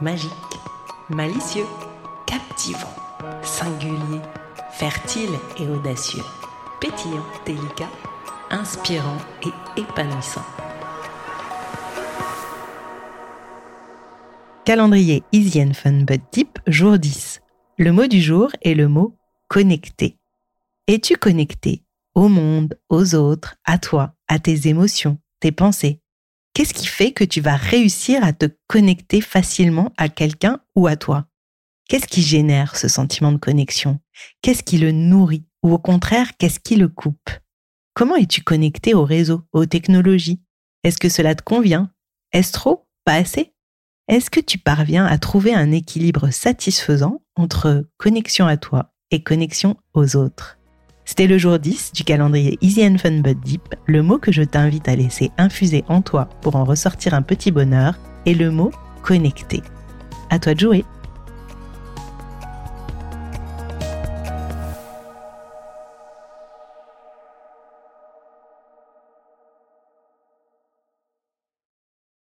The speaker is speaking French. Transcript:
Magique, malicieux, captivant, singulier, fertile et audacieux, pétillant, délicat, inspirant et épanouissant. Calendrier Easy Fun But Deep, jour 10. Le mot du jour est le mot connecté. Es-tu connecté au monde, aux autres, à toi, à tes émotions, tes pensées? Qu'est-ce qui fait que tu vas réussir à te connecter facilement à quelqu'un ou à toi? Qu'est-ce qui génère ce sentiment de connexion? Qu'est-ce qui le nourrit? Ou au contraire, qu'est-ce qui le coupe? Comment es-tu connecté au réseau, aux technologies? Est-ce que cela te convient? Est-ce trop? Pas assez? Est-ce que tu parviens à trouver un équilibre satisfaisant entre connexion à toi et connexion aux autres? C'était le jour 10 du calendrier Easy and Fun But Deep. Le mot que je t'invite à laisser infuser en toi pour en ressortir un petit bonheur est le mot connecté. À toi de jouer